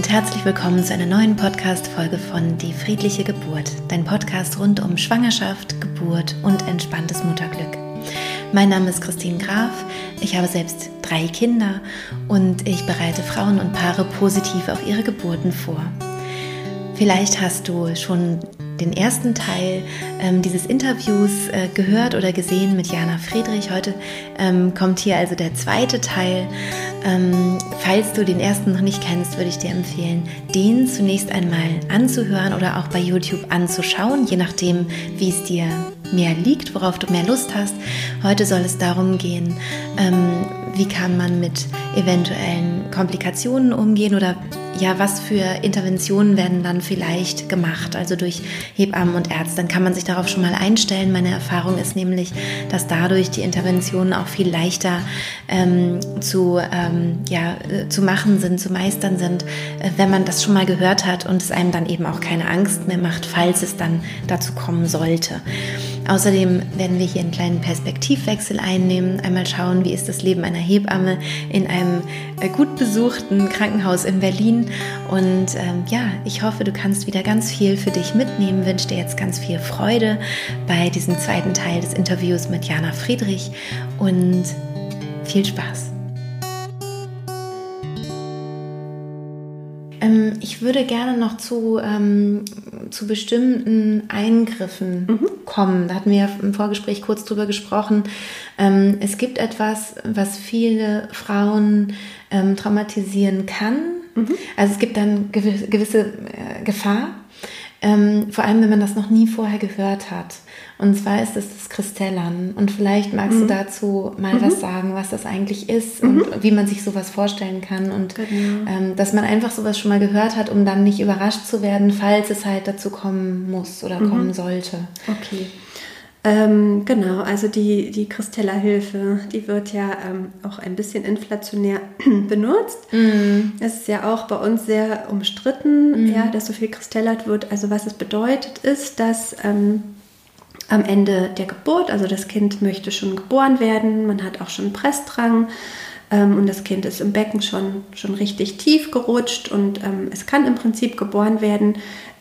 Und herzlich willkommen zu einer neuen Podcast-Folge von Die friedliche Geburt, dein Podcast rund um Schwangerschaft, Geburt und entspanntes Mutterglück. Mein Name ist Christine Graf, ich habe selbst drei Kinder und ich bereite Frauen und Paare positiv auf ihre Geburten vor. Vielleicht hast du schon den ersten Teil ähm, dieses Interviews äh, gehört oder gesehen mit Jana Friedrich. Heute ähm, kommt hier also der zweite Teil. Ähm, falls du den ersten noch nicht kennst, würde ich dir empfehlen, den zunächst einmal anzuhören oder auch bei YouTube anzuschauen, je nachdem, wie es dir mehr liegt, worauf du mehr Lust hast. Heute soll es darum gehen, ähm, wie kann man mit eventuellen Komplikationen umgehen oder ja, was für Interventionen werden dann vielleicht gemacht, also durch Hebammen und Ärzte. Dann kann man sich darauf schon mal einstellen. Meine Erfahrung ist nämlich, dass dadurch die Interventionen auch viel leichter ähm, zu, ähm, ja, äh, zu machen sind, zu meistern sind, äh, wenn man das schon mal gehört hat und es einem dann eben auch keine Angst mehr macht, falls es dann dazu kommen sollte. Außerdem werden wir hier einen kleinen Perspektivwechsel einnehmen, einmal schauen, wie ist das Leben einer Hebamme in einem äh, gut besuchten Krankenhaus in Berlin. Und ähm, ja, ich hoffe, du kannst wieder ganz viel für dich mitnehmen. Wünsche dir jetzt ganz viel Freude bei diesem zweiten Teil des Interviews mit Jana Friedrich und viel Spaß. Ähm, ich würde gerne noch zu, ähm, zu bestimmten Eingriffen mhm. kommen. Da hatten wir im Vorgespräch kurz drüber gesprochen. Ähm, es gibt etwas, was viele Frauen ähm, traumatisieren kann. Mhm. Also es gibt dann gewisse, gewisse äh, Gefahr, ähm, vor allem wenn man das noch nie vorher gehört hat. Und zwar ist es das Kristellern. Und vielleicht magst mhm. du dazu mal mhm. was sagen, was das eigentlich ist mhm. und wie man sich sowas vorstellen kann. Und genau. ähm, dass man einfach sowas schon mal gehört hat, um dann nicht überrascht zu werden, falls es halt dazu kommen muss oder kommen mhm. sollte. Okay. Ähm, genau, also die, die Christella-Hilfe, die wird ja ähm, auch ein bisschen inflationär benutzt. Mm. Es ist ja auch bei uns sehr umstritten, mm. ja, dass so viel kristellert wird. Also was es bedeutet ist, dass ähm, am Ende der Geburt, also das Kind möchte schon geboren werden, man hat auch schon Pressdrang ähm, und das Kind ist im Becken schon, schon richtig tief gerutscht und ähm, es kann im Prinzip geboren werden,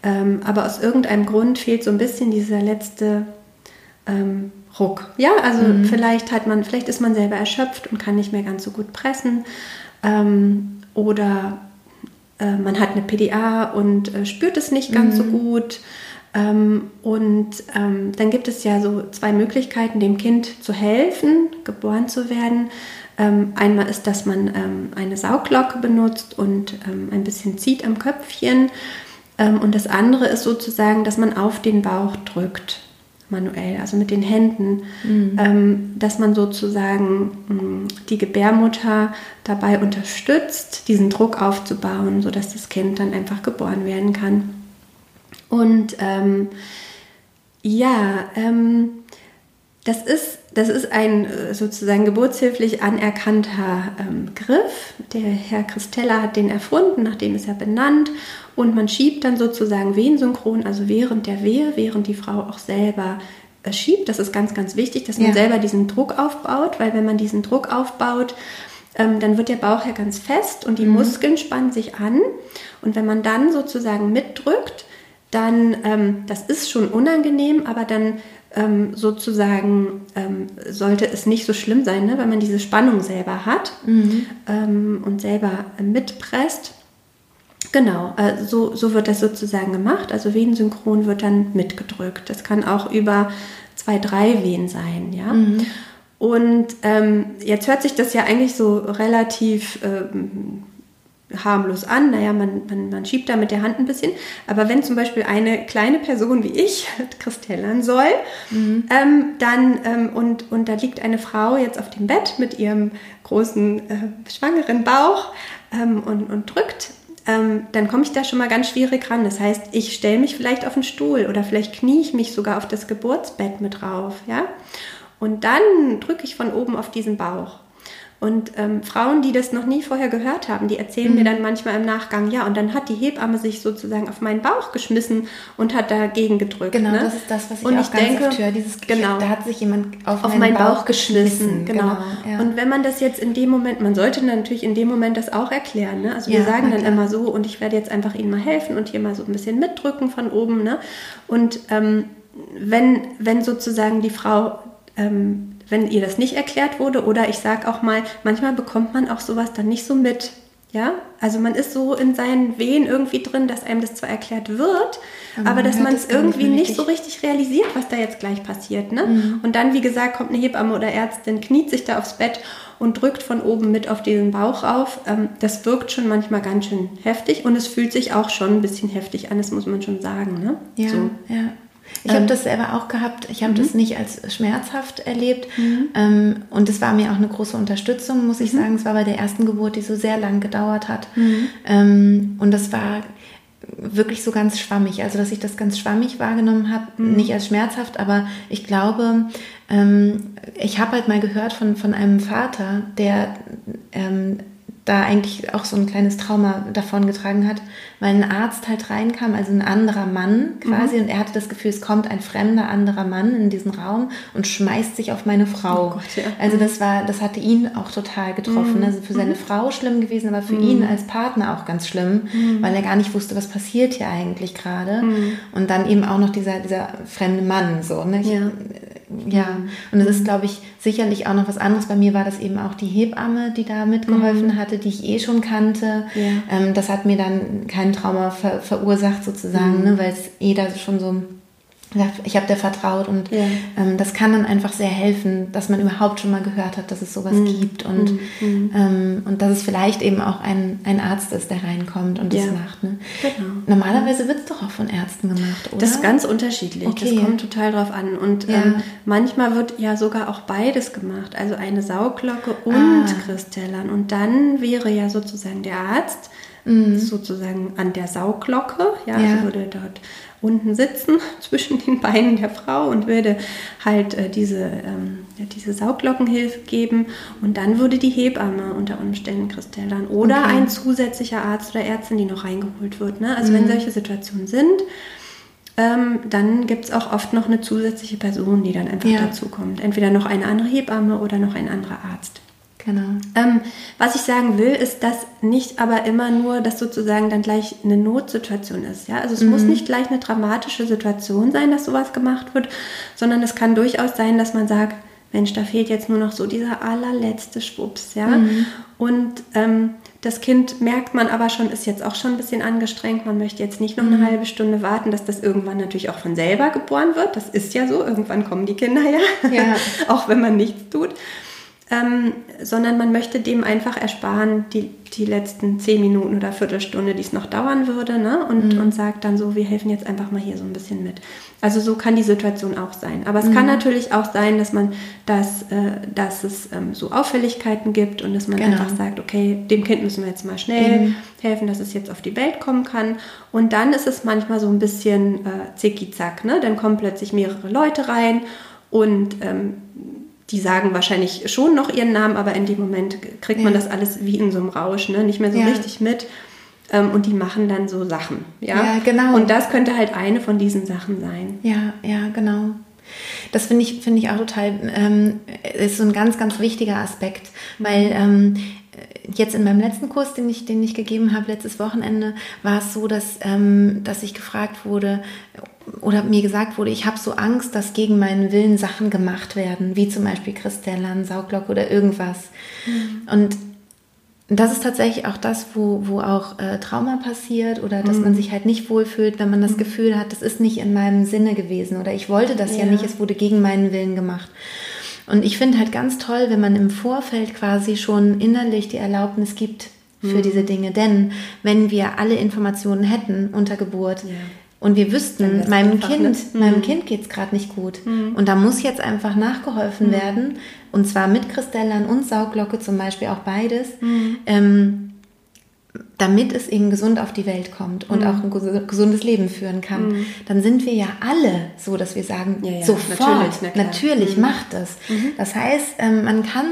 ähm, aber aus irgendeinem Grund fehlt so ein bisschen dieser letzte ähm, Ruck. Ja, also mhm. vielleicht hat man, vielleicht ist man selber erschöpft und kann nicht mehr ganz so gut pressen. Ähm, oder äh, man hat eine PDA und äh, spürt es nicht ganz mhm. so gut. Ähm, und ähm, dann gibt es ja so zwei Möglichkeiten, dem Kind zu helfen, geboren zu werden. Ähm, einmal ist, dass man ähm, eine Sauglocke benutzt und ein bisschen zieht am Köpfchen. und das andere ist sozusagen, dass man auf den Bauch drückt manuell, also mit den Händen, mhm. ähm, dass man sozusagen mh, mm, die Gebärmutter dabei unterstützt, diesen Druck aufzubauen, sodass das Kind dann einfach geboren werden kann. Und ähm, ja, ähm, das ist, das ist ein äh, sozusagen geburtshilflich anerkannter ähm, Griff. Der Herr Christella hat den erfunden, nachdem ist er benannt. Und man schiebt dann sozusagen wehensynchron, also während der Wehe, während die Frau auch selber äh, schiebt. Das ist ganz, ganz wichtig, dass man ja. selber diesen Druck aufbaut, weil wenn man diesen Druck aufbaut, ähm, dann wird der Bauch ja ganz fest und die mhm. Muskeln spannen sich an. Und wenn man dann sozusagen mitdrückt, dann, ähm, das ist schon unangenehm, aber dann ähm, sozusagen ähm, sollte es nicht so schlimm sein, ne, weil man diese Spannung selber hat mhm. ähm, und selber mitpresst. Genau, äh, so, so wird das sozusagen gemacht. Also Venensynchron wird dann mitgedrückt. Das kann auch über zwei, drei Wehen sein, ja. Mhm. Und ähm, jetzt hört sich das ja eigentlich so relativ ähm, harmlos an. Naja, man, man, man schiebt da mit der Hand ein bisschen. Aber wenn zum Beispiel eine kleine Person wie ich kristellern soll, mhm. ähm, dann ähm, und, und da liegt eine Frau jetzt auf dem Bett mit ihrem großen äh, schwangeren Bauch ähm, und, und drückt, ähm, dann komme ich da schon mal ganz schwierig ran. Das heißt, ich stelle mich vielleicht auf den Stuhl oder vielleicht knie ich mich sogar auf das Geburtsbett mit drauf, ja. Und dann drücke ich von oben auf diesen Bauch. Und ähm, Frauen, die das noch nie vorher gehört haben, die erzählen mhm. mir dann manchmal im Nachgang, ja, und dann hat die Hebamme sich sozusagen auf meinen Bauch geschmissen und hat dagegen gedrückt. Genau, ne? das ist das, was ich und auch ich ganz denke, oft höre. Dieses genau, da hat sich jemand auf, auf meinen, meinen Bauch, Bauch geschmissen. Genau. genau ja. Und wenn man das jetzt in dem Moment, man sollte natürlich in dem Moment das auch erklären. Ne? Also wir Ja, sagen dann klar. immer so, und ich werde jetzt einfach Ihnen mal helfen und hier mal so ein bisschen mitdrücken von oben. Ne? Und ähm, wenn, wenn sozusagen die Frau, ähm, wenn ihr das nicht erklärt wurde, oder ich sage auch mal, manchmal bekommt man auch sowas dann nicht so mit. Ja, also man ist so in seinen Wehen irgendwie drin, dass einem das zwar erklärt wird, Aber aber, dass man es irgendwie nicht so richtig realisiert, was da jetzt gleich passiert. Ne? Mhm. Und dann, wie gesagt, kommt eine Hebamme oder Ärztin, kniet sich da aufs Bett und drückt von oben mit auf diesen Bauch auf. Ähm, das wirkt schon manchmal ganz schön heftig und es fühlt sich auch schon ein bisschen heftig an, das muss man schon sagen. Ne? Ja, So. ja. Ich Ähm, habe das selber auch gehabt. Ich habe das nicht als schmerzhaft erlebt. Mhm. Ähm, und es war mir auch eine große Unterstützung, muss ich sagen. Es war bei der ersten Geburt, die so sehr lang gedauert hat. Mhm. Ähm, und das war wirklich so ganz schwammig. Also, dass ich das ganz schwammig wahrgenommen habe, Mhm. nicht als schmerzhaft, aber ich glaube, ähm, ich habe halt mal gehört von, von einem Vater, der ähm, da eigentlich auch so ein kleines Trauma davon getragen hat, weil ein Arzt halt reinkam, also ein anderer Mann quasi, Mhm. und er hatte das Gefühl, es kommt ein fremder anderer Mann in diesen Raum und schmeißt sich auf meine Frau. Oh Gott, ja. Also das war, das hatte ihn auch total getroffen. Mhm. Also für seine Frau schlimm gewesen, aber für ihn als Partner auch ganz schlimm, Mhm. weil er gar nicht wusste, was passiert hier eigentlich gerade. Und dann eben auch noch dieser, dieser fremde Mann, so, ne? Ich, Ja. Ja, und es ist, glaube ich, sicherlich auch noch was anderes. Bei mir war das eben auch die Hebamme, die da mitgeholfen hatte, die ich eh schon kannte. Ja. Ähm, das hat mir dann kein Trauma ver verursacht sozusagen, ne, weil es eh da schon so ich habe der vertraut und Ja. ähm, das kann dann einfach sehr helfen, dass man überhaupt schon mal gehört hat, dass es sowas gibt und, ähm, und dass es vielleicht eben auch ein, ein Arzt ist, der reinkommt und das Ja. macht. Ne? Genau. Normalerweise wird es doch auch von Ärzten gemacht, oder? Das ist ganz unterschiedlich. Okay. Das kommt total drauf an. Und Ja. ähm, manchmal wird ja sogar auch beides gemacht. Also eine Sauglocke und Ah. Kristellern. Und dann wäre ja sozusagen der Arzt sozusagen an der Sauglocke. Ja, Mhm. Ja. Also würde dort unten sitzen zwischen den Beinen der Frau und würde halt äh, diese, ähm, ja, diese Sauglockenhilfe geben. Und dann würde die Hebamme unter Umständen Kristellern oder Okay. ein zusätzlicher Arzt oder Ärztin, die noch reingeholt wird. Ne? Also wenn Mhm. solche Situationen sind, ähm, dann gibt es auch oft noch eine zusätzliche Person, die dann einfach Ja. dazukommt. Entweder noch eine andere Hebamme oder noch ein anderer Arzt. Genau. Ähm, was ich sagen will, ist, dass nicht aber immer nur das sozusagen dann gleich eine Notsituation ist. Ja? Also es muss nicht gleich eine dramatische Situation sein, dass sowas gemacht wird, sondern es kann durchaus sein, dass man sagt, Mensch, da fehlt jetzt nur noch so dieser allerletzte Schwupps. Ja? Und ähm, das Kind merkt man aber schon, ist jetzt auch schon ein bisschen angestrengt. Man möchte jetzt nicht noch eine halbe Stunde warten, dass das irgendwann natürlich auch von selber geboren wird. Das ist ja so, irgendwann kommen die Kinder ja, Ja. auch wenn man nichts tut ähm, sondern man möchte dem einfach ersparen, die, die letzten zehn Minuten oder Viertelstunde, die es noch dauern würde, ne? und, und sagt dann so, wir helfen jetzt einfach mal hier so ein bisschen mit. Also so kann die Situation auch sein. Aber es kann natürlich auch sein, dass man, dass, äh, dass es ähm, so Auffälligkeiten gibt und dass man Genau. einfach sagt, okay, dem Kind müssen wir jetzt mal schnell Mhm. helfen, dass es jetzt auf die Welt kommen kann. Und dann ist es manchmal so ein bisschen äh, zicki-zack, ne? Dann kommen plötzlich mehrere Leute rein und ähm, die sagen wahrscheinlich schon noch ihren Namen, aber in dem Moment kriegt man Ja. das alles wie in so einem Rausch, ne? nicht mehr so Ja. richtig mit. Ähm, und die machen dann so Sachen. Ja? Ja, genau. Und das könnte halt eine von diesen Sachen sein. Ja, ja, genau. Das finde ich, finde ich auch total, ähm, ist so ein ganz, ganz wichtiger Aspekt, weil ähm, jetzt in meinem letzten Kurs, den ich, den ich gegeben habe, letztes Wochenende, war es so, dass, ähm, dass ich gefragt wurde oder mir gesagt wurde, ich habe so Angst, dass gegen meinen Willen Sachen gemacht werden, wie zum Beispiel Kristellern, Sauglocke oder irgendwas. Und das ist tatsächlich auch das, wo, wo auch äh, Trauma passiert oder dass Mhm. man sich halt nicht wohlfühlt, wenn man das Gefühl hat, das ist nicht in meinem Sinne gewesen oder ich wollte das ja, Ja. nicht, es wurde gegen meinen Willen gemacht. Und ich finde halt ganz toll, wenn man im Vorfeld quasi schon innerlich die Erlaubnis gibt für Mhm. diese Dinge. Denn wenn wir alle Informationen hätten unter Geburt, Ja. Und wir wüssten, meinem einfach, Kind, ne? meinem Mhm. Kind geht es gerade nicht gut. Und da muss jetzt einfach nachgeholfen werden. Und zwar mit Kristellern und Sauglocke zum Beispiel auch beides. Ähm, damit es eben gesund auf die Welt kommt und auch ein ges- gesundes Leben führen kann, dann sind wir ja alle so, dass wir sagen, Ja, ja, sofort, natürlich, natürlich macht es. Das heißt, ähm, man kann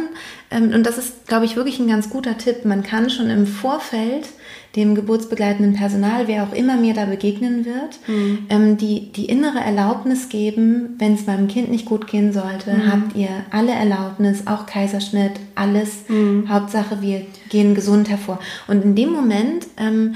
ähm, und das ist, glaube ich, wirklich ein ganz guter Tipp, man kann schon im Vorfeld dem geburtsbegleitenden Personal, wer auch immer mir da begegnen wird, mhm. ähm, die, die innere Erlaubnis geben, wenn es meinem Kind nicht gut gehen sollte, mhm. habt ihr alle Erlaubnis, auch Kaiserschnitt, alles. Mhm. Hauptsache, wir gehen gesund hervor. Und in dem Moment ähm,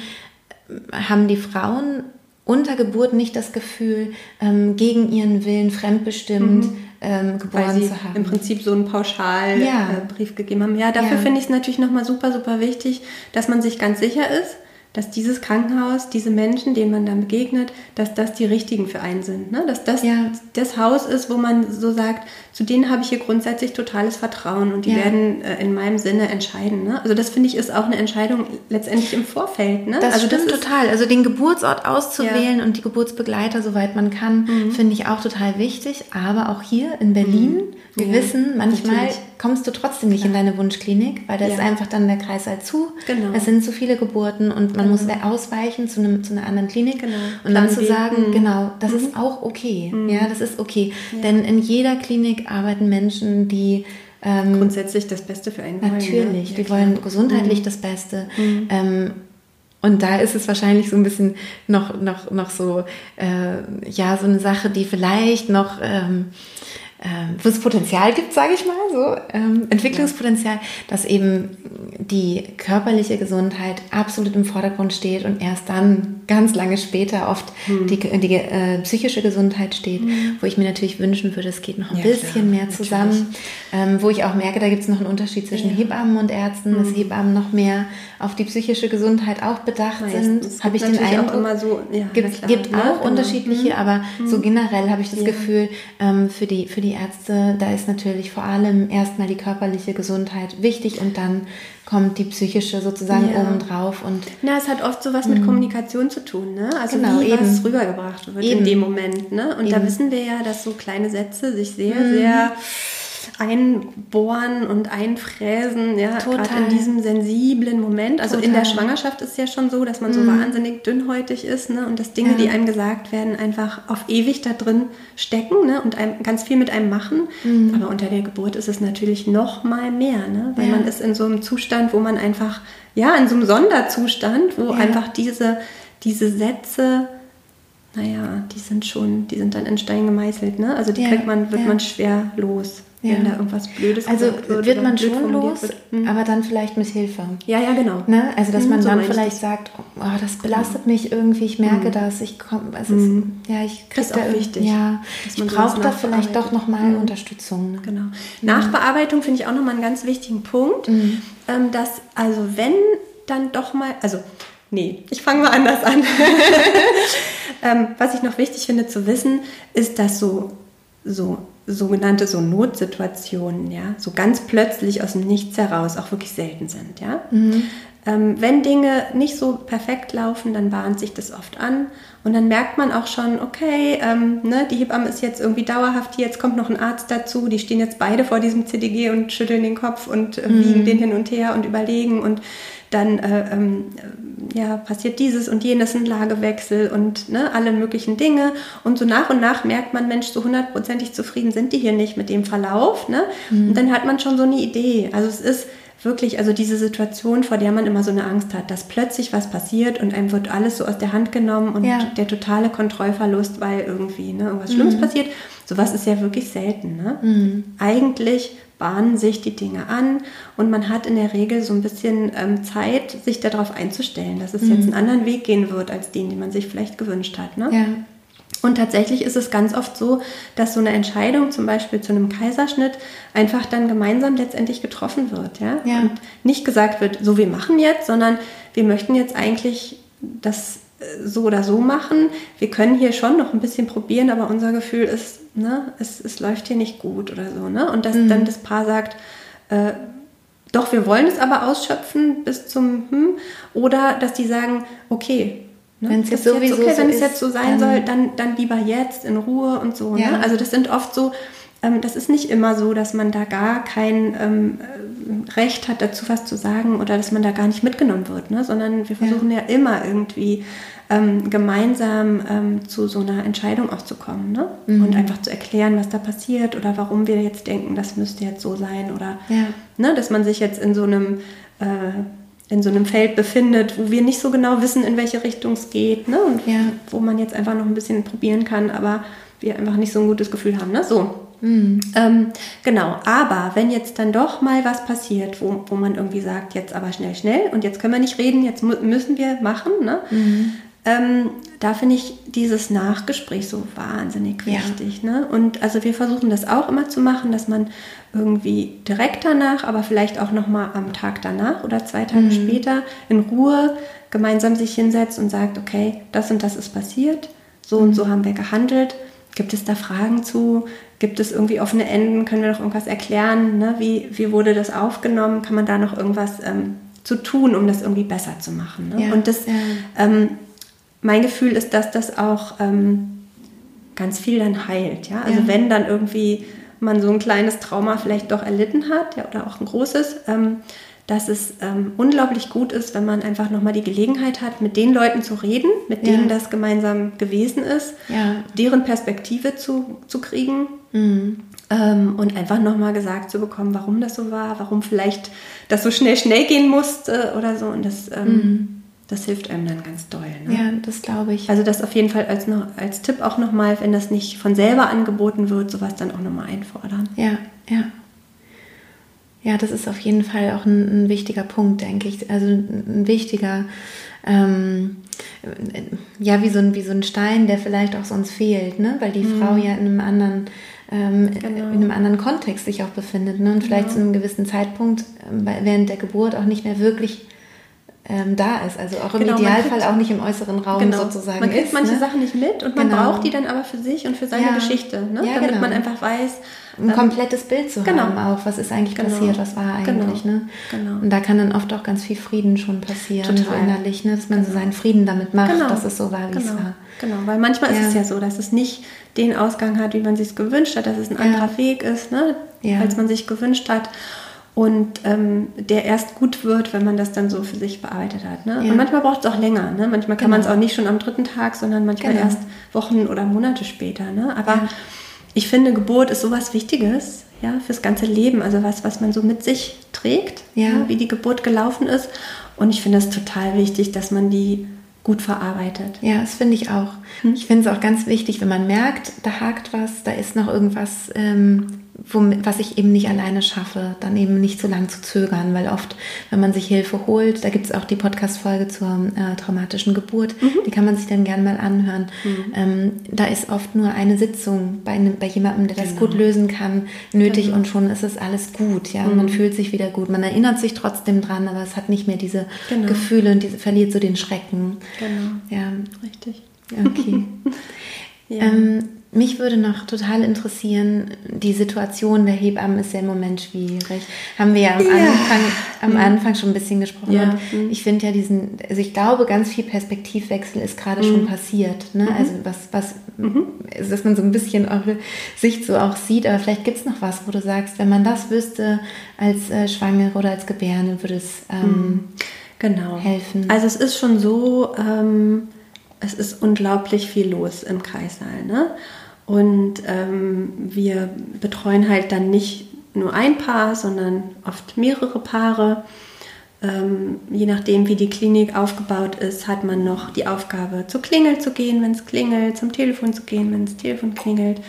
haben die Frauen unter Geburt nicht das Gefühl, ähm, gegen ihren Willen fremdbestimmt mhm. Ähm, geboren Weil sie zu haben. Im Prinzip so einen Pauschalbrief ja. äh, gegeben haben. Ja, dafür ja. finde ich es natürlich nochmal super, super wichtig, dass man sich ganz sicher ist, dass dieses Krankenhaus, diese Menschen, denen man dann begegnet, dass das die richtigen für einen sind. Ne? Dass das ja. das Haus ist, wo man so sagt, zu denen habe ich hier grundsätzlich totales Vertrauen und die ja. werden äh, in meinem Sinne entscheiden. Ne? Also das finde ich ist auch eine Entscheidung letztendlich im Vorfeld. Ne? Das also stimmt das total. Also den Geburtsort auszuwählen ja. und die Geburtsbegleiter, soweit man kann, mhm. finde ich auch total wichtig. Aber auch hier in Berlin, mhm. wir wissen, manchmal Natürlich. kommst du trotzdem nicht in deine Wunschklinik, weil da ist einfach dann der Kreis halt zu. Genau. Es sind zu viele Geburten und man man muss ausweichen zu, einem, zu einer anderen Klinik. Genau. Und dann zu sagen, mhm. genau, das mhm. ist auch okay. Mhm. Ja, das ist okay. Ja. Denn in jeder Klinik arbeiten Menschen, die ähm, grundsätzlich das Beste für einen wollen. Natürlich, ja, die wollen gesundheitlich mhm. das Beste. Mhm. Ähm, und da ist es wahrscheinlich so ein bisschen noch, noch, noch so, äh, ja, so eine Sache, die vielleicht noch ähm, wo es Potenzial gibt, sage ich mal, so ähm, Entwicklungspotenzial, dass eben die körperliche Gesundheit absolut im Vordergrund steht und erst dann ganz lange später oft hm. die, die äh, psychische Gesundheit steht, hm. wo ich mir natürlich wünschen würde, es geht noch ein ja, bisschen klar, mehr zusammen, ähm, wo ich auch merke, da gibt es noch einen Unterschied zwischen ja. Hebammen und Ärzten, hm. dass Hebammen noch mehr auf die psychische Gesundheit auch bedacht Meistens. sind, habe ich den Eindruck. Auch immer so, ja, gibt, gibt auch genau. unterschiedliche, hm. aber so hm. generell habe ich das Gefühl, ähm, für die für die die Ärzte, da ist natürlich vor allem erstmal die körperliche Gesundheit wichtig und dann kommt die psychische sozusagen ja. obendrauf. Und Na, es hat oft so was mit mhm. Kommunikation zu tun, ne? Also genau, wie eben. was rübergebracht wird eben. in dem Moment, ne? Und eben. da wissen wir ja, dass so kleine Sätze sich sehr, mhm. sehr einbohren und einfräsen, ja, gerade in diesem sensiblen Moment. Also Total. in der Schwangerschaft ist es ja schon so, dass man so mhm. wahnsinnig dünnhäutig ist ne, und dass Dinge, ja. die einem gesagt werden, einfach auf ewig da drin stecken ne, und einem, ganz viel mit einem machen. Mhm. Aber unter der Geburt ist es natürlich noch mal mehr, ne, weil ja. man ist in so einem Zustand, wo man einfach, ja, in so einem Sonderzustand, wo ja. einfach diese, diese Sätze naja, die sind schon, die sind dann in Stein gemeißelt, ne? Also die kriegt man, wird man schwer los ja. wenn da irgendwas Blödes Also wird, wird man schon los. Mhm. aber dann vielleicht mit Hilfe. Ja, ja, genau. Ne? Also dass mhm, man so dann vielleicht sagt, oh, das belastet genau. mich irgendwie, ich merke mhm. das, ich komme, also mhm. ja, ich kriege da auch wichtig. Ja, ich brauche da vielleicht doch nochmal mhm. Unterstützung. Ne? Genau. Nachbearbeitung finde ich auch nochmal einen ganz wichtigen Punkt, mhm. ähm, dass also wenn dann doch mal, also nee, ich fange mal anders an. ähm, was ich noch wichtig finde zu wissen, ist, dass so so sogenannte so Notsituationen, ja, so ganz plötzlich aus dem Nichts heraus auch wirklich selten sind, ja. Mhm. Ähm, wenn Dinge nicht so perfekt laufen, dann bahnt sich das oft an und dann merkt man auch schon, okay, ähm, ne, die Hebamme ist jetzt irgendwie dauerhaft hier, jetzt kommt noch ein Arzt dazu, die stehen jetzt beide vor diesem CDG und schütteln den Kopf und äh, mhm. wiegen den hin und her und überlegen und dann äh, ähm, ja, passiert dieses und jenes, ein Lagewechsel und ne, alle möglichen Dinge. Und so nach und nach merkt man, Mensch, so hundertprozentig zufrieden sind die hier nicht mit dem Verlauf. Ne? Mhm. Und dann hat man schon so eine Idee. Also es ist wirklich, also diese Situation, vor der man immer so eine Angst hat, dass plötzlich was passiert und einem wird alles so aus der Hand genommen und ja. der totale Kontrollverlust, weil irgendwie ne, irgendwas Schlimmes mhm. passiert. Sowas ist ja wirklich selten. Ne? Mhm. Eigentlich bahnen sich die Dinge an und man hat in der Regel so ein bisschen ähm, Zeit, sich darauf einzustellen, dass es mhm. jetzt einen anderen Weg gehen wird als den, den man sich vielleicht gewünscht hat. Ne? Ja. Und tatsächlich ist es ganz oft so, dass so eine Entscheidung zum Beispiel zu einem Kaiserschnitt einfach dann gemeinsam letztendlich getroffen wird. Ja? ja. Und nicht gesagt wird, so wir machen jetzt, sondern wir möchten jetzt eigentlich das so oder so machen. Wir können hier schon noch ein bisschen probieren, aber unser Gefühl ist, ne, es, es läuft hier nicht gut oder so. Ne? Und dass mhm. dann das Paar sagt, äh, doch, wir wollen es aber ausschöpfen bis zum hm, oder dass die sagen, okay, ne, wenn es jetzt sowieso okay, so wenn es jetzt so sein dann soll, dann, dann lieber jetzt in Ruhe und so. Ne? Ja. Ne? Also das sind oft so, das ist nicht immer so, dass man da gar kein ähm, Recht hat, dazu was zu sagen oder dass man da gar nicht mitgenommen wird, ne? sondern wir versuchen ja, ja immer irgendwie ähm, gemeinsam ähm, zu so einer Entscheidung auch zu kommen ne? Mhm. und einfach zu erklären, was da passiert oder warum wir jetzt denken, das müsste jetzt so sein oder ja. ne, dass man sich jetzt in so einem äh, in so einem Feld befindet, wo wir nicht so genau wissen, in welche Richtung es geht ne? und ja. wo man jetzt einfach noch ein bisschen probieren kann, aber wir einfach nicht so ein gutes Gefühl haben. Ne? So. Mhm. Ähm, genau, aber wenn jetzt dann doch mal was passiert, wo, wo man irgendwie sagt, jetzt aber schnell, schnell und jetzt können wir nicht reden, jetzt müssen wir machen, ne? Mhm. Ähm, da finde ich dieses Nachgespräch so wahnsinnig wichtig. Ja. Ne? Und also wir versuchen das auch immer zu machen, dass man irgendwie direkt danach, aber vielleicht auch nochmal am Tag danach oder zwei Tage mhm. später in Ruhe gemeinsam sich hinsetzt und sagt, okay, das und das ist passiert, so und so haben wir gehandelt. Gibt es da Fragen zu? Gibt es irgendwie offene Enden? Können wir noch irgendwas erklären? Ne? Wie, wie wurde das aufgenommen? Kann man da noch irgendwas ähm, zu tun, um das irgendwie besser zu machen? Ne? Ja, und das ja. ähm, mein Gefühl ist, dass das auch ähm, ganz viel dann heilt. Ja? Also ja. wenn dann irgendwie man so ein kleines Trauma vielleicht doch erlitten hat ja, oder auch ein großes, ähm, dass es ähm, unglaublich gut ist, wenn man einfach nochmal die Gelegenheit hat, mit den Leuten zu reden, mit ja. denen das gemeinsam gewesen ist, ja. deren Perspektive zu, zu kriegen. Mhm. Ähm, und einfach nochmal gesagt zu bekommen, warum das so war, warum vielleicht das so schnell, schnell gehen musste oder so. Und das ähm, mhm das hilft einem dann ganz doll. Ne? Ja, das glaube ich. Also das auf jeden Fall als, noch, als Tipp auch nochmal, wenn das nicht von selber angeboten wird, sowas dann auch nochmal einfordern. Ja, ja. Ja, das ist auf jeden Fall auch ein, ein wichtiger Punkt, denke ich. Also ein wichtiger, ähm, ja, wie so, ein, wie so ein Stein, der vielleicht auch sonst fehlt, ne? weil die mhm. Frau ja in einem anderen ähm, genau. in einem anderen Kontext sich auch befindet ne? und vielleicht genau. zu einem gewissen Zeitpunkt ähm, während der Geburt auch nicht mehr wirklich ähm, da ist. Also auch im genau, Idealfall kriegt, auch nicht im äußeren Raum genau. sozusagen. Man kriegt ist, manche ne? Sachen nicht mit und man genau. braucht die dann aber für sich und für seine ja. Geschichte, ne? ja, damit genau. man einfach weiß. Ein ähm, komplettes Bild zu genau. haben auch, was ist eigentlich genau. passiert, was war eigentlich. Ne? Und da kann dann oft auch ganz viel Frieden schon passieren, Total. so innerlich, ne? dass man so seinen Frieden damit macht, dass es so war, wie es war. Genau, weil manchmal ja. ist es ja so, dass es nicht den Ausgang hat, wie man sich gewünscht hat, dass es ein anderer Weg ist, ne? als man sich gewünscht hat und ähm, der erst gut wird, wenn man das dann so für sich bearbeitet hat. Ne? Ja. Und manchmal braucht es auch länger. Ne? Manchmal kann genau. man es auch nicht schon am dritten Tag, sondern manchmal genau. erst Wochen oder Monate später. Ne? Aber ja. ich finde, Geburt ist sowas Wichtiges ja, fürs ganze Leben. Also was, was man so mit sich trägt, ja. ja wie die Geburt gelaufen ist. Und ich finde es total wichtig, dass man die gut verarbeitet. Ja, das finde ich auch. Hm? Ich finde es auch ganz wichtig, wenn man merkt, da hakt was, da ist noch irgendwas ähm, was ich eben nicht alleine schaffe, dann eben nicht so lang zu zögern, weil oft, wenn man sich Hilfe holt, da gibt es auch die Podcast-Folge zur äh, traumatischen Geburt, mhm. die kann man sich dann gerne mal anhören. Mhm. Ähm, da ist oft nur eine Sitzung bei, einem, bei jemandem, der das genau. gut lösen kann, nötig genau. und schon ist es alles gut. Ja? Mhm. Man fühlt sich wieder gut. Man erinnert sich trotzdem dran, aber es hat nicht mehr diese genau. Gefühle und diese, verliert so den Schrecken. Genau. Ja, richtig. Okay. ja. Ähm, mich würde noch total interessieren, die Situation der Hebammen ist ja im Moment schwierig. Haben wir ja am, ja. Anfang, am Anfang schon ein bisschen gesprochen. Ja. Und ich finde ja diesen, also ich glaube, ganz viel Perspektivwechsel ist gerade mhm. schon passiert. Ne? Mhm. Also was, was, mhm. dass man so ein bisschen eure Sicht so auch sieht, aber vielleicht gibt es noch was, wo du sagst, wenn man das wüsste als äh, Schwangere oder als Gebärende, würde es ähm, mhm. genau. helfen. Also es ist schon so, ähm, es ist unglaublich viel los im Kreissaal. Ne? Und ähm, wir betreuen halt dann nicht nur ein Paar, sondern oft mehrere Paare. Ähm, je nachdem, wie die Klinik aufgebaut ist, hat man noch die Aufgabe, zur Klingel zu gehen, wenn es klingelt, zum Telefon zu gehen, wenn das Telefon klingelt.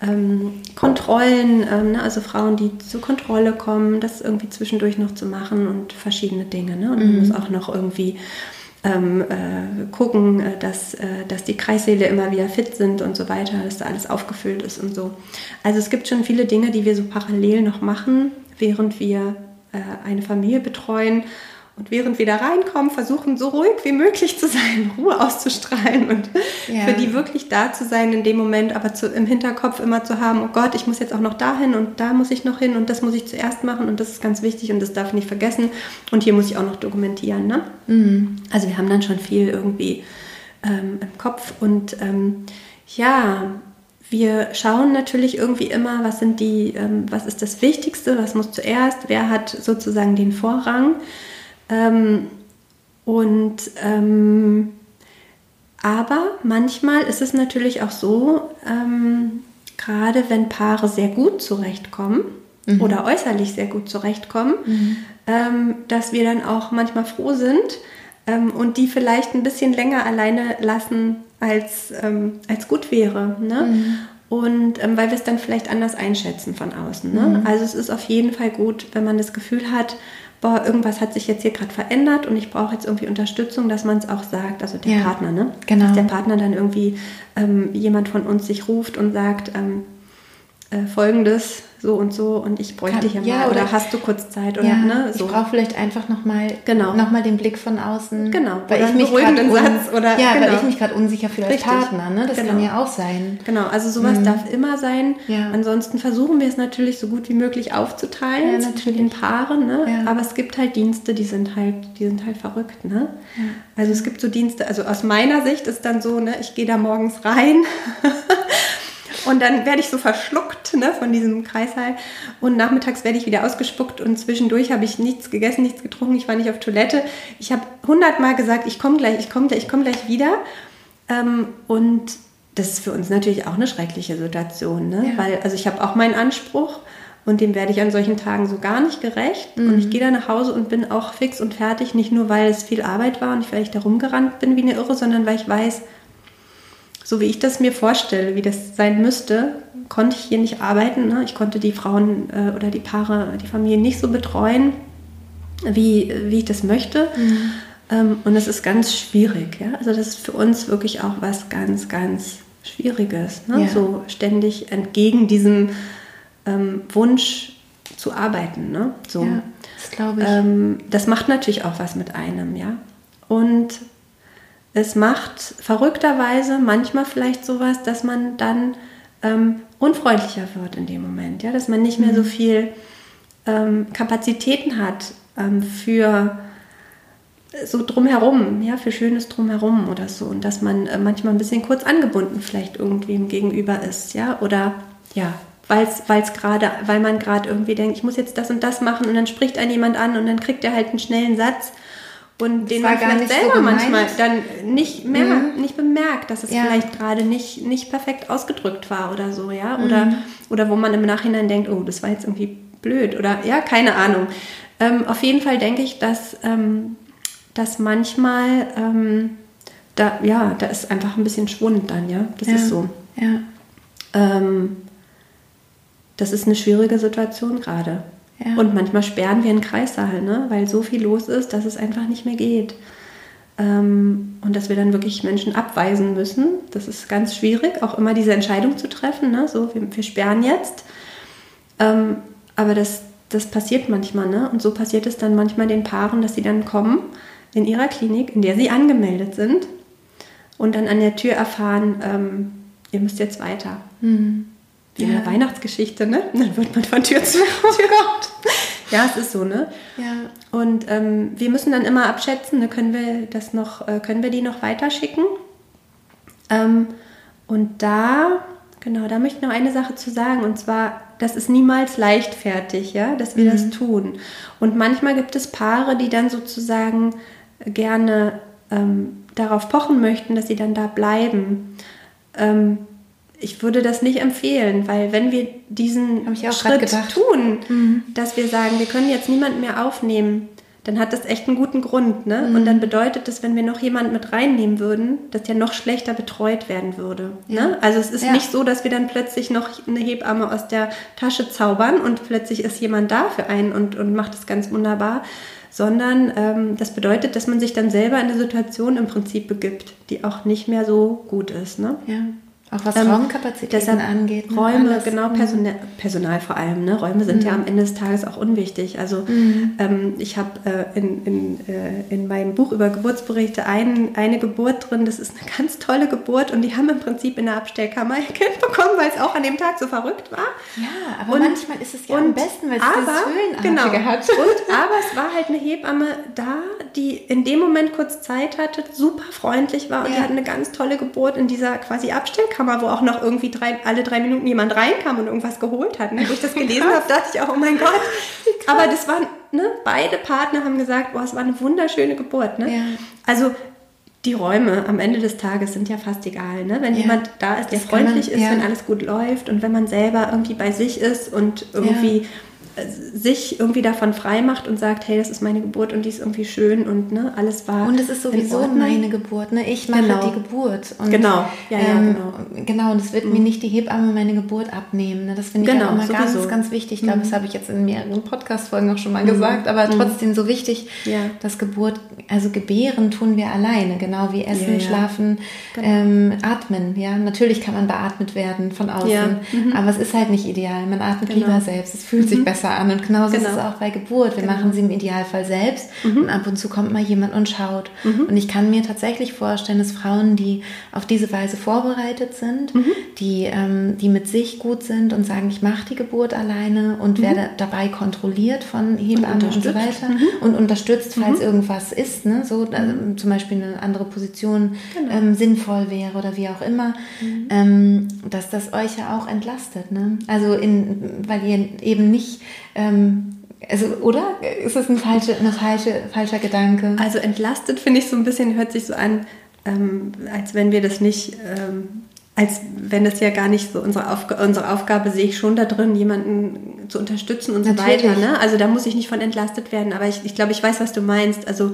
Ähm, Kontrollen, ähm, ne, also Frauen, die zur Kontrolle kommen, das irgendwie zwischendurch noch zu machen und verschiedene Dinge. Ne? Und man mhm. muss auch noch irgendwie ähm, äh, gucken, äh, dass, äh, dass die Kreissäle immer wieder fit sind und so weiter, dass da alles aufgefüllt ist und so. Also es gibt schon viele Dinge, die wir so parallel noch machen, während wir äh, eine Familie betreuen und während wir da reinkommen, versuchen so ruhig wie möglich zu sein, Ruhe auszustrahlen und ja. für die wirklich da zu sein in dem Moment, aber zu, im Hinterkopf immer zu haben, oh Gott, ich muss jetzt auch noch dahin und da muss ich noch hin und das muss ich zuerst machen und das ist ganz wichtig und das darf ich nicht vergessen und hier muss ich auch noch dokumentieren. Ne? Mhm. Also wir haben dann schon viel irgendwie ähm, im Kopf und ähm, ja, wir schauen natürlich irgendwie immer, was sind die, ähm, was ist das Wichtigste, was muss zuerst, wer hat sozusagen den Vorrang. Ähm, und ähm, aber manchmal ist es natürlich auch so, ähm, gerade wenn Paare sehr gut zurechtkommen mhm. oder äußerlich sehr gut zurechtkommen, mhm. ähm, dass wir dann auch manchmal froh sind ähm, und die vielleicht ein bisschen länger alleine lassen, als, ähm, als gut wäre. Ne? Mhm. Und ähm, weil wir es dann vielleicht anders einschätzen von außen. Ne? Mhm. Also es ist auf jeden Fall gut, wenn man das Gefühl hat, boah, irgendwas hat sich jetzt hier gerade verändert und ich brauche jetzt irgendwie Unterstützung, dass man es auch sagt, also der ja, Partner, ne? Genau. Dass der Partner dann irgendwie ähm, jemand von uns sich ruft und sagt, ähm, äh, folgendes, so und so und ich bräuchte hier mal ja, oder, oder, hast du kurz Zeit oder ja, ne so. Ich brauche vielleicht einfach nochmal genau. noch den Blick von außen. Genau. Weil ich mich gerade Satz oder ja, genau. weil ich mich gerade unsicher fühle als Partner, ne? Das genau. kann ja auch sein. Genau, also sowas mhm. darf immer sein. Ja. Ansonsten versuchen wir es natürlich so gut wie möglich aufzuteilen ja, zwischen den Paaren, ne? Ja. Aber es gibt halt Dienste, die sind halt die sind halt verrückt, ne? Also es gibt so Dienste, also aus meiner Sicht ist dann so, ne, ich gehe da morgens rein Und dann werde ich so verschluckt ne, von diesem Kreißsaal. Und nachmittags werde ich wieder ausgespuckt und zwischendurch habe ich nichts gegessen, nichts getrunken, ich war nicht auf Toilette. Ich habe hundertmal gesagt, ich komme gleich, ich komme ich komm gleich wieder. Ähm, und das ist für uns natürlich auch eine schreckliche Situation, ne? Ja. weil also ich habe auch meinen Anspruch und dem werde ich an solchen Tagen so gar nicht gerecht. Mhm. Und ich gehe da nach Hause und bin auch fix und fertig, nicht nur weil es viel Arbeit war und ich vielleicht da rumgerannt bin wie eine Irre, sondern weil ich weiß, so wie ich das mir vorstelle, wie das sein müsste, konnte ich hier nicht arbeiten. Ne? Ich konnte die Frauen äh, oder die Paare, die Familien nicht so betreuen, wie, wie ich das möchte. Mhm. Ähm, und es ist ganz schwierig. Ja? Also das ist für uns wirklich auch was ganz, ganz Schwieriges. Ne? Ja. So ständig entgegen diesem ähm, Wunsch zu arbeiten. Ne? So. Ja, das glaube ich. Ähm, das macht natürlich auch was mit einem, ja. Und es macht verrückterweise manchmal vielleicht sowas, dass man dann ähm, unfreundlicher wird in dem Moment, ja, dass man nicht mehr so mhm. viel ähm, Kapazitäten hat ähm, für so drumherum, ja, für schönes drumherum oder so. Und dass man äh, manchmal ein bisschen kurz angebunden vielleicht irgendwem gegenüber ist, ja, oder ja, weil's, weil's gerade, weil man gerade irgendwie denkt, ich muss jetzt das und das machen und dann spricht einen jemand an und dann kriegt er halt einen schnellen Satz und den man vielleicht selber so manchmal dann nicht mehr mhm. nicht bemerkt, dass es ja. vielleicht gerade nicht, nicht perfekt ausgedrückt war oder so, ja. Oder, mhm. oder wo man im Nachhinein denkt, oh, das war jetzt irgendwie blöd oder ja, keine Ahnung. Ähm, auf jeden Fall denke ich, dass, ähm, dass manchmal ähm, da, ja, da ist einfach ein bisschen Schwund dann, ja. Das ja. ist so. Ja. Ähm, das ist eine schwierige Situation gerade. Ja. Und manchmal sperren wir einen Kreissaal, ne? weil so viel los ist, dass es einfach nicht mehr geht. Ähm, und dass wir dann wirklich Menschen abweisen müssen. Das ist ganz schwierig, auch immer diese Entscheidung zu treffen. Ne? So, wir, wir sperren jetzt. Ähm, aber das, das passiert manchmal. Ne? Und so passiert es dann manchmal den Paaren, dass sie dann kommen in ihrer Klinik, in der sie angemeldet sind und dann an der Tür erfahren, ähm, ihr müsst jetzt weiter. Mhm wie ja. in der Weihnachtsgeschichte, ne? Dann wird man von Tür zu Tür. Oh ja, es ist so, ne? Ja. Und ähm, wir müssen dann immer abschätzen, ne, können wir das noch, äh, können wir die noch weiterschicken? Ähm, und da, genau, da möchte ich noch eine Sache zu sagen, und zwar, das ist niemals leichtfertig, ja, dass wir mhm. das tun. Und manchmal gibt es Paare, die dann sozusagen gerne ähm, darauf pochen möchten, dass sie dann da bleiben. Ähm, ich würde das nicht empfehlen, weil wenn wir diesen Schritt tun, mhm. dass wir sagen, wir können jetzt niemanden mehr aufnehmen, dann hat das echt einen guten Grund. Ne? Mhm. Und dann bedeutet das, wenn wir noch jemanden mit reinnehmen würden, dass der noch schlechter betreut werden würde. Ja. Ne? Also es ist ja. nicht so, dass wir dann plötzlich noch eine Hebamme aus der Tasche zaubern und plötzlich ist jemand da für einen und, und macht es ganz wunderbar, sondern ähm, das bedeutet, dass man sich dann selber in eine Situation im Prinzip begibt, die auch nicht mehr so gut ist. Ne? Ja. Auch was ähm, Raumkapazitäten angeht. Ne? Räume, Alles. genau, Personal, Personal vor allem. Ne? Räume sind mhm. ja am Ende des Tages auch unwichtig. Also mhm. ähm, ich habe äh, in, in, äh, in meinem Buch über Geburtsberichte ein, eine Geburt drin, das ist eine ganz tolle Geburt und die haben im Prinzip in der Abstellkammer ihr Kind bekommen, weil es auch an dem Tag so verrückt war. Ja, aber und, manchmal ist es ja und, am besten, weil es das genau, hat. Und, aber es war halt eine Hebamme da, die in dem Moment kurz Zeit hatte, super freundlich war und ja. die hat eine ganz tolle Geburt in dieser quasi Abstellkammer Geburtkammer, wo auch noch irgendwie drei, alle drei Minuten jemand reinkam und irgendwas geholt hat. Ne? Wo ich das gelesen habe, dachte ich auch, oh mein Gott. Aber das waren, ne, beide Partner haben gesagt, boah, es war eine wunderschöne Geburt. Ne? Ja. Also die Räume am Ende des Tages sind ja fast egal. Ne? Wenn ja. jemand da ist, der freundlich man, ist, ja. wenn alles gut läuft und wenn man selber irgendwie bei sich ist und irgendwie sich irgendwie davon frei macht und sagt, hey, das ist meine Geburt und die ist irgendwie schön und ne, alles war. Und es ist sowieso meine Geburt, ne? Ich mache genau. die Geburt. Und, genau, ja, ja, ähm, genau. Genau, und es wird mhm. mir nicht die Hebamme meine Geburt abnehmen. Ne? Das finde ich genau, auch immer sowieso. ganz, ganz wichtig. Ich glaube, mhm. das habe ich jetzt in mehreren Podcast-Folgen auch schon mal mhm. gesagt, aber mhm. trotzdem so wichtig, ja. dass Geburt, also gebären tun wir alleine, genau wie Essen, ja, Schlafen, genau. ähm, Atmen. Ja, natürlich kann man beatmet werden von außen, mhm. aber es ist halt nicht ideal. Man atmet genau. lieber selbst. Es fühlt sich mhm. besser besser an. Und genauso genau. ist es auch bei Geburt. Wir genau. machen sie im Idealfall selbst mhm. und ab und zu kommt mal jemand und schaut. Mhm. Und ich kann mir tatsächlich vorstellen, dass Frauen, die auf diese Weise vorbereitet sind, mhm. die, ähm, die mit sich gut sind und sagen, ich mache die Geburt alleine und mhm. werde dabei kontrolliert von Hebammen und, und so weiter mhm. und unterstützt, falls mhm. irgendwas ist, ne? so äh, zum Beispiel eine andere Position genau. ähm, sinnvoll wäre oder wie auch immer, ähm, dass das euch ja auch entlastet. Ne? Also in, weil ihr eben nicht ähm, also, oder? Ist das ein, falsche, ein falsche, falscher Gedanke? Also entlastet finde ich so ein bisschen, hört sich so an, ähm, als wenn wir das nicht, ähm, als wenn das ja gar nicht so unsere, Aufg unsere Aufgabe sehe ich schon da drin, jemanden zu unterstützen und Natürlich. so weiter. Ne? Also da muss ich nicht von entlastet werden, aber ich, ich glaube, ich weiß, was du meinst. Also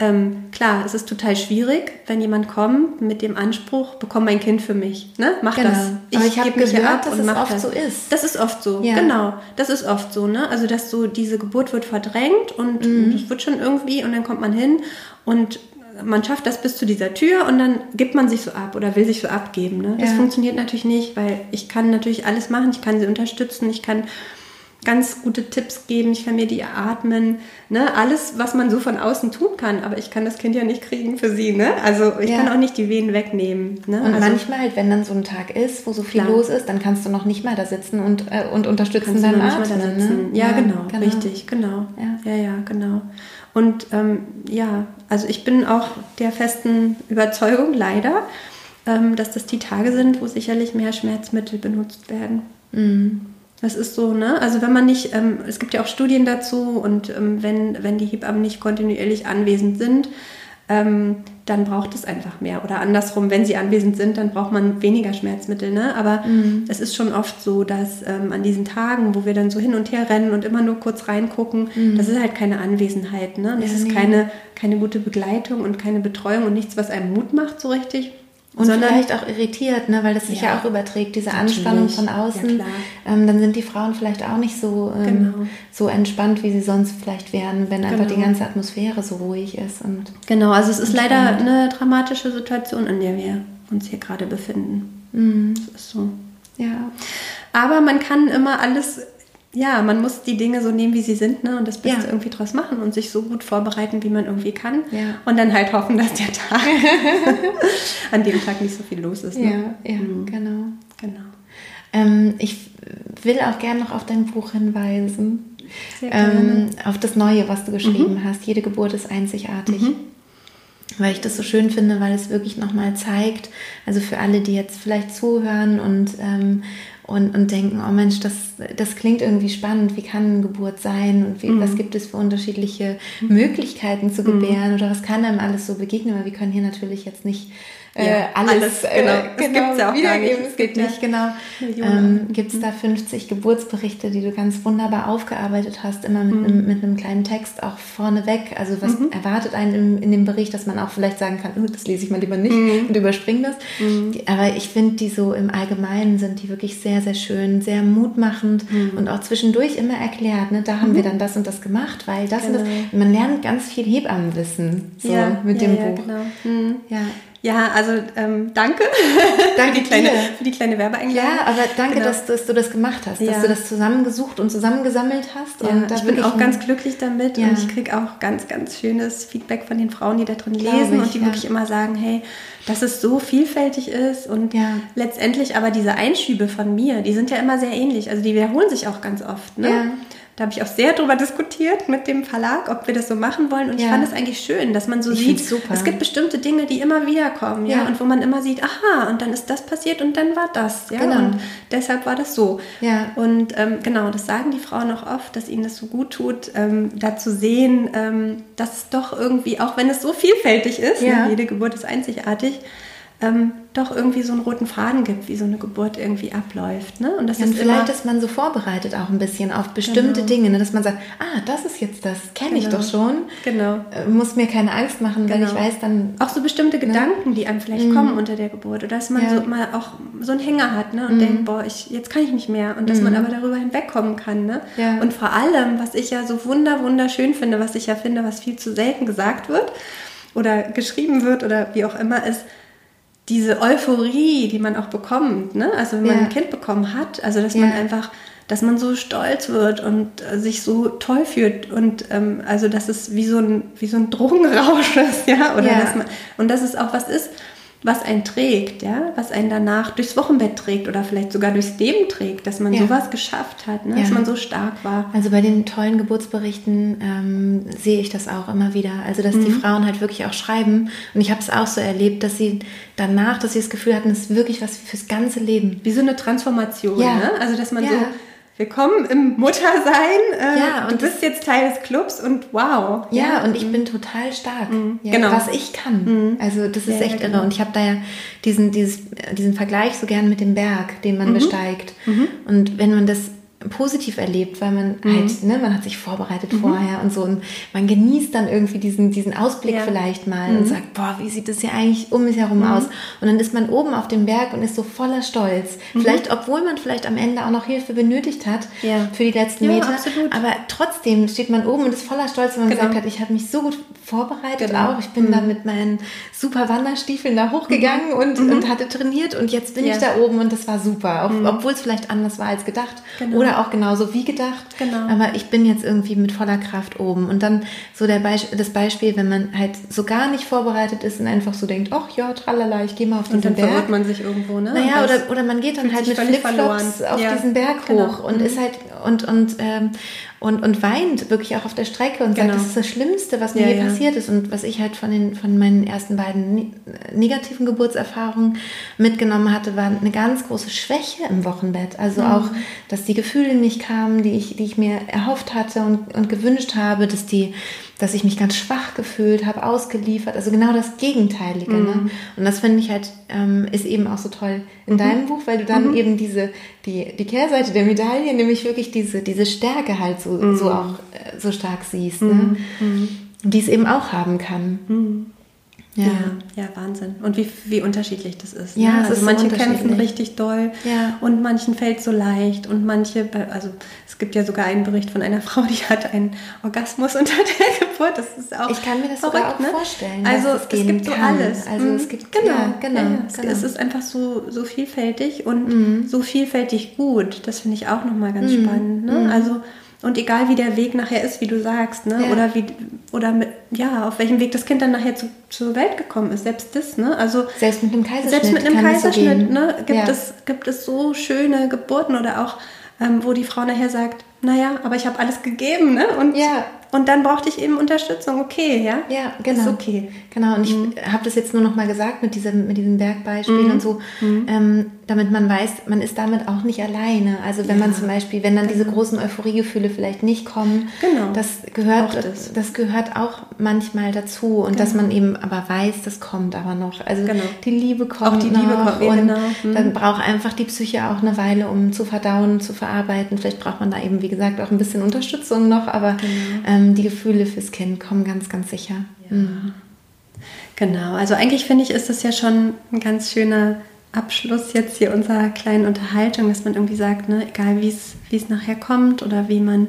ähm, klar, es ist total schwierig, wenn jemand kommt mit dem Anspruch, bekomm mein Kind für mich, ne? Mach genau. das. Ich, Aber ich habe gehört, ab dass es oft das. so ist. Das ist oft so, ja. genau. Das ist oft so, ne? Also dass so diese Geburt wird verdrängt und mhm. das wird schon irgendwie und dann kommt man hin und man schafft das bis zu dieser Tür und dann gibt man sich so ab oder will sich so abgeben. Ne? Das ja. funktioniert natürlich nicht, weil ich kann natürlich alles machen, ich kann sie unterstützen, ich kann ganz gute Tipps geben, ich kann mir die atmen, ne? alles, was man so von außen tun kann, aber ich kann das Kind ja nicht kriegen für sie, ne? also ich ja. kann auch nicht die Venen wegnehmen. Ne? Und also, manchmal halt, wenn dann so ein Tag ist, wo so viel klar. los ist, dann kannst du noch nicht mal da sitzen und, äh, und unterstützen beim Atmen. Ne? Ja, ja, genau, genau, richtig, genau. Ja, ja, ja genau. Und ähm, ja, also ich bin auch der festen Überzeugung, leider, ähm, dass das die Tage sind, wo sicherlich mehr Schmerzmittel benutzt werden. Mhm. Das ist so, ne? Also wenn man nicht, ähm, es gibt ja auch Studien dazu und ähm, wenn, wenn die Hebammen nicht kontinuierlich anwesend sind, ähm, dann braucht es einfach mehr. Oder andersrum, wenn sie anwesend sind, dann braucht man weniger Schmerzmittel. Ne? Aber mhm. es ist schon oft so, dass ähm, an diesen Tagen, wo wir dann so hin und her rennen und immer nur kurz reingucken, mhm. das ist halt keine Anwesenheit. Ne? Das ja, ist keine, keine gute Begleitung und keine Betreuung und nichts, was einem Mut macht so richtig. Und Sondern, vielleicht auch irritiert, ne, weil das sich ja, ja auch überträgt, diese Anspannung von außen. Ja, ähm, dann sind die Frauen vielleicht auch nicht so, ähm, genau. so entspannt, wie sie sonst vielleicht wären, wenn einfach genau. die ganze Atmosphäre so ruhig ist. Und genau, also es ist leider eine dramatische Situation, in der wir uns hier gerade befinden. Mhm. Das ist so. Ja. Aber man kann immer alles ja, man muss die Dinge so nehmen, wie sie sind, ne? Und das Beste ja. irgendwie draus machen und sich so gut vorbereiten, wie man irgendwie kann. Ja. Und dann halt hoffen, dass der Tag an dem Tag nicht so viel los ist. Ne? Ja, ja, mhm. genau. genau. Ähm, ich will auch gerne noch auf dein Buch hinweisen. Ähm, auf das Neue, was du geschrieben mhm. hast. Jede Geburt ist einzigartig. Mhm. Weil ich das so schön finde, weil es wirklich nochmal zeigt, also für alle, die jetzt vielleicht zuhören und ähm, und, und denken, oh Mensch, das, das klingt irgendwie spannend, wie kann Geburt sein und wie, mhm. was gibt es für unterschiedliche mhm. Möglichkeiten zu gebären mhm. oder was kann einem alles so begegnen, weil wir können hier natürlich jetzt nicht ja, alles, alles äh, genau, äh, genau ja wiedergeben. Es geht nicht, genau. Ähm, gibt es da 50 Geburtsberichte, die du ganz wunderbar aufgearbeitet hast, immer mit, mhm. einem, mit einem kleinen Text auch vorneweg. Also was mhm. erwartet einen in, in, dem Bericht, dass man auch vielleicht sagen kann, oh, das lese ich mal lieber nicht mhm. und überspringe das. Mhm. Aber ich finde, die so im Allgemeinen sind die wirklich sehr, sehr schön, sehr mutmachend mhm. und auch zwischendurch immer erklärt, ne, da haben wir dann das und das gemacht, weil das genau. und das. Genau. Man lernt ganz viel Hebammenwissen so ja, mit ja, dem ja, Buch. Genau. Ja. Ja, also ähm, danke. Danke für, die kleine, für die kleine Werbeeinladung. Ja, aber danke, genau. dass, dass, du das gemacht hast, ja. dass du das zusammengesucht und zusammengesammelt hast. Ja, und ich bin auch ganz glücklich damit ja. und ich kriege auch ganz, ganz schönes Feedback von den Frauen, die da drin lesen ich, und die wirklich immer sagen, hey, dass es so vielfältig ist und letztendlich aber diese Einschübe von mir, die sind ja immer sehr ähnlich, also die wiederholen sich auch ganz oft. Ne? Da habe ich auch sehr drüber diskutiert mit dem Verlag, ob wir das so machen wollen. Und ja. ich fand es eigentlich schön, dass man so ich sieht, super. es gibt bestimmte Dinge, die immer wieder kommen, ja? ja, und wo man immer sieht, aha, und dann ist das passiert und dann war das, ja, genau. und deshalb war das so. Ja. Und ähm, genau, das sagen die Frauen auch oft, dass ihnen das so gut tut, ähm, da zu sehen, ähm, dass es doch irgendwie, auch wenn es so vielfältig ist, ne, ja. ne, jede Geburt ist einzigartig, ähm, doch irgendwie so einen roten Faden gibt, wie so eine Geburt irgendwie abläuft. Ne? Und, das ja, und vielleicht ist man so vorbereitet auch ein bisschen auf bestimmte genau. Dinge, ne? dass man sagt, ah, das ist jetzt das, kenne genau. ich doch schon. Genau. Äh, muss mir keine Angst machen, genau. wenn ich weiß, dann... Auch so bestimmte ne? Gedanken, die einem vielleicht mhm. kommen unter der Geburt. Oder dass man ja. so mal auch so einen Hänger hat ne? und mhm. denkt, boah, ich, jetzt kann ich nicht mehr. Und dass mhm. man aber darüber hinwegkommen kann. Ne? Ja. Und vor allem, was ich ja so wunder, wunderschön finde, was ich ja finde, was viel zu selten gesagt wird oder geschrieben wird oder wie auch immer, ist, diese Euphorie, die man auch bekommt, ne? also wenn man ja. ein Kind bekommen hat, also dass ja. man einfach, dass man so stolz wird und äh, sich so toll fühlt und ähm, also dass es wie so ein, wie so ein Drogenrausch ist, ja, oder ja. dass man, und dass es auch was ist, was einen trägt, ja, was einen danach durchs Wochenbett trägt oder vielleicht sogar durchs Leben trägt, dass man ja. sowas geschafft hat, ne? dass man so stark war. Also bei den tollen Geburtsberichten ähm, sehe ich das auch immer wieder. Also dass mhm. die Frauen halt wirklich auch schreiben und ich habe es auch so erlebt, dass sie danach, dass sie das Gefühl hatten, es ist wirklich was fürs ganze Leben. Wie so eine Transformation, ja. ne? Also dass man so willkommen im Muttersein. Äh, ja, und du bist jetzt Teil des Clubs und wow. Ja, ja. und ich bin total stark. Mhm. Ja, genau. Was ich kann. Mhm. Also das ist echt irre. Genau. Und ich habe da ja diesen, dieses, diesen Vergleich so gern mit dem Berg, den man mhm. besteigt. Mhm. Und wenn man das positiv erlebt, weil man mhm. halt, ne, man hat sich vorbereitet mhm. vorher und so und man genießt dann irgendwie diesen, diesen Ausblick ja. vielleicht mal mhm. und sagt, boah, wie sieht das hier eigentlich um mich herum mhm. aus? Und dann ist man oben auf dem Berg und ist so voller Stolz. Mhm. Vielleicht, obwohl man vielleicht am Ende auch noch Hilfe benötigt hat ja. für die letzten ja, Meter. Absolut. Aber trotzdem steht man oben und ist voller Stolz, wenn man genau. gesagt hat, ich habe mich so gut vorbereitet genau. auch. Ich bin da mhm. mit meinen super Wanderstiefeln da hochgegangen und, und hatte trainiert und jetzt bin ich da oben und das war super. Auch, obwohl es vielleicht anders war als gedacht. Genau. Oder auch genauso wie gedacht. Genau. Aber ich bin jetzt irgendwie mit voller Kraft oben. Und dann so der Be das Beispiel, wenn man halt so gar nicht vorbereitet ist und einfach so denkt, ach ja, tralala, ich gehe mal auf diesen Berg. Und dann verirrt man sich irgendwo, ne? Naja, oder, oder man geht dann halt mit Flipflops auf ja. diesen Berg genau. hoch und mhm. ist halt und und ähm, und, und weint wirklich auch auf der Strecke und genau. sagt, das ist das Schlimmste, was mir ja, je ja. passiert ist. Und was ich halt von, den, von meinen ersten beiden negativen Geburtserfahrungen mitgenommen hatte, war eine ganz große Schwäche im Wochenbett. Also mhm. auch, dass die Gefühle nicht kamen, die ich, die ich mir erhofft hatte und, und gewünscht habe, dass die dass ich mich ganz schwach gefühlt habe, ausgeliefert. Also genau das Gegenteilige. Ne? Mhm. Ne? Und das finde ich halt, ähm, ist eben auch so toll in mhm. deinem Buch, weil du dann mhm. eben diese, die, die Kehrseite der Medaille, nämlich wirklich diese, diese Stärke halt so, so mhm. auch äh, so stark siehst. Ne? Mhm. Mhm. Die es eben auch haben kann. Ja. ja. ja, Wahnsinn. Und wie, wie unterschiedlich das ist. Ja, ne? also ist manche so kämpfen richtig doll ja. und manchen fällt so leicht und manche, also es gibt ja sogar einen Bericht von einer Frau, die hatte einen Orgasmus unter der Geburt. Das ist auch Ich kann mir das verrückt, sogar auch ne? vorstellen. Also es gibt so alles. Also es mhm. gibt genau, ja, genau, ja, genau. Es ist einfach so, so vielfältig und mhm. so vielfältig gut. Das finde ich auch nochmal ganz mhm. spannend. Ne? Mhm. Also und egal wie der Weg nachher ist, wie du sagst, ne? Ja. oder wie oder mit, ja, auf welchem Weg das Kind dann nachher zu, zur Welt gekommen ist, selbst das, ne? Also selbst mit einem Kaiserschnitt, selbst mit einem Kaiserschnitt, so ne? Gibt ja. es gibt es so schöne Geburten oder auch ähm, wo die Frau nachher sagt, naja, aber ich habe alles gegeben, ne? Und, ja. und dann brauchte ich eben Unterstützung. Okay, ja? Ja, genau. Ist okay. Genau, und ich mhm. habe das jetzt nur noch mal gesagt mit diesem, mit diesem Bergbeispiel mhm. und so, mhm. ähm, damit man weiß, man ist damit auch nicht alleine. Also wenn ja. man zum Beispiel, wenn dann diese genau. großen Euphoriegefühle vielleicht nicht kommen, genau. das gehört, das. das. gehört auch manchmal dazu und genau. dass man eben aber weiß, das kommt aber noch. Also genau. die Liebe kommt auch die noch Liebe kommt, und genau. mhm. dann braucht einfach die Psyche auch eine Weile, um zu verdauen, zu verarbeiten. Vielleicht braucht man da eben, wie gesagt, auch ein bisschen Unterstützung noch, aber genau. ähm, die Gefühle fürs Kind kommen ganz, ganz sicher. Ja. Mhm. Genau, also eigentlich finde ich, ist das ja schon ein ganz schöner Abschluss jetzt hier unserer kleinen Unterhaltung, dass man irgendwie sagt, ne, egal wie es nachher kommt oder wie man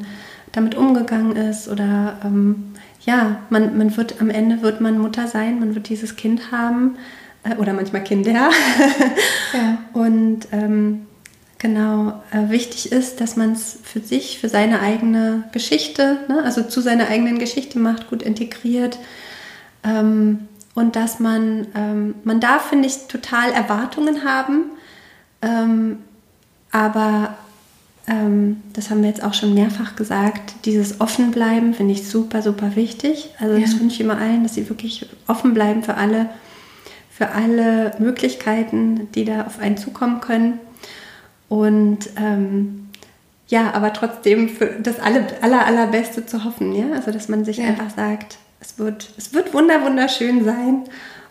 damit umgegangen ist oder ähm, ja, man, man wird am Ende wird man Mutter sein, man wird dieses Kind haben äh, oder manchmal Kinder. ja. Und ähm, genau, äh, wichtig ist, dass man es für sich, für seine eigene Geschichte, ne, also zu seiner eigenen Geschichte macht, gut integriert. Ähm, und dass man, ähm, man darf, finde ich, total Erwartungen haben, ähm, aber ähm, das haben wir jetzt auch schon mehrfach gesagt, dieses Offenbleiben finde ich super, super wichtig. Also ja. das wünsche ich immer allen, dass sie wirklich offen bleiben für alle, für alle Möglichkeiten, die da auf einen zukommen können. Und ähm, ja, aber trotzdem für das aller, aller, allerbeste zu hoffen, ja. Also dass man sich ja. einfach sagt, es wird, es wird wunder, wunderschön sein.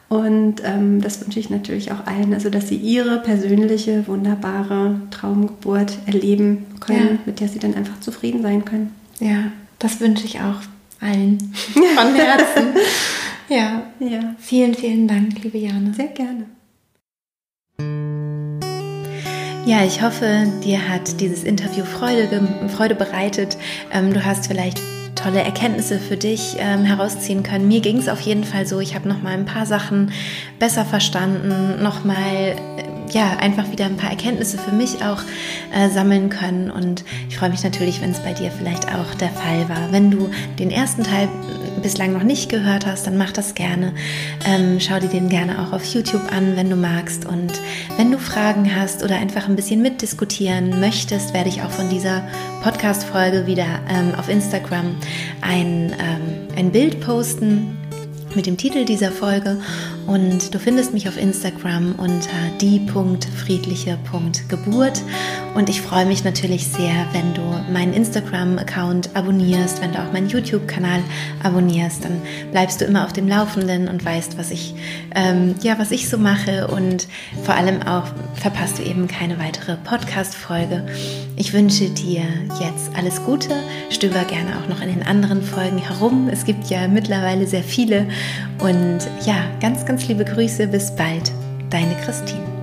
Und ähm, das wünsche ich natürlich auch allen, also dass sie ihre persönliche, wunderbare Traumgeburt erleben können, ja. mit der sie dann einfach zufrieden sein können. Ja, das wünsche ich auch allen von Herzen. ja. ja. Vielen, vielen Dank, liebe Jana. Sehr gerne. Ja, ich hoffe, dir hat dieses Interview Freude, Freude bereitet. Ähm, du hast vielleicht tolle Erkenntnisse für dich ähm, herausziehen können. Mir ging es auf jeden Fall so. Ich habe noch mal ein paar Sachen besser verstanden, noch mal äh, ja, einfach wieder ein paar Erkenntnisse für mich auch äh, sammeln können. Und ich freue mich natürlich, wenn es bei dir vielleicht auch der Fall war. Wenn du den ersten Teil bislang noch nicht gehört hast, dann mach das gerne. Ähm, schau dir den gerne auch auf YouTube an, wenn du magst. Und wenn du Fragen hast oder einfach ein bisschen mitdiskutieren möchtest, werde ich auch von dieser Podcast-Folge wieder ähm, auf Instagram ein, ähm, ein Bild posten mit dem Titel dieser Folge und du findest mich auf Instagram unter die.friedliche.geburt und ich freue mich natürlich sehr, wenn du meinen Instagram-Account abonnierst, wenn du auch meinen YouTube-Kanal abonnierst, dann bleibst du immer auf dem Laufenden und weißt, was ich, ähm, ja, was ich so mache. Und vor allem auch verpasst du eben keine weitere Podcast-Folge. Ich wünsche dir jetzt alles Gute, stöber gerne auch noch in den anderen Folgen herum. Es gibt ja mittlerweile sehr viele. Und ja, ganz, ganz liebe Grüße, bis bald, deine Christine.